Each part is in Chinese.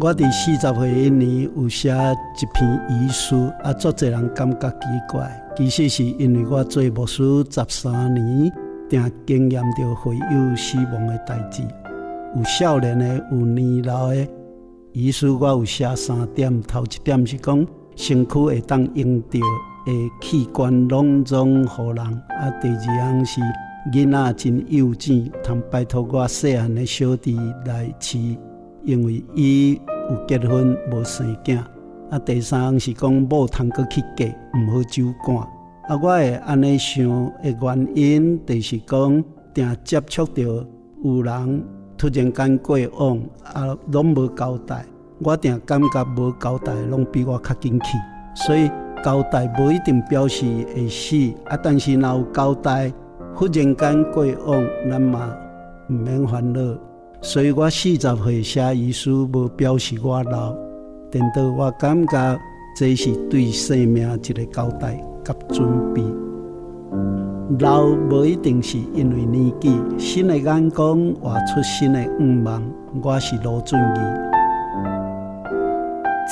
我伫四十岁那年有写一篇遗书，啊，足侪人感觉奇怪。其实是因为我做牧师十三年，定经验着会有死亡的代志。有少年的，有年老的。遗书我有写三点，头一点是讲身躯会当用到的器官拢总互人。啊，第二项是囡仔真幼稚，通拜托我细汉的小弟来饲。因为伊有结婚无生囝，啊，第三是讲某通过去嫁，毋好酒干。啊，我会安尼想的原因，就是讲定接触到有人突然间过往，啊，拢无交代。我定感觉无交代，拢比我较紧去。所以交代无一定表示会死，啊，但是若有交代，忽然间过往，咱嘛毋免烦恼。所以我四十岁写遗书，无表示我老，等到我感觉这是对生命一个交代甲准备。老无一定是因为年纪，新的眼光活出新的愿望。我是罗俊义，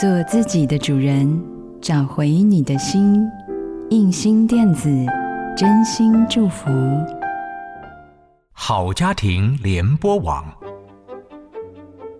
做自己的主人，找回你的心。印心电子，真心祝福。好家庭联播网。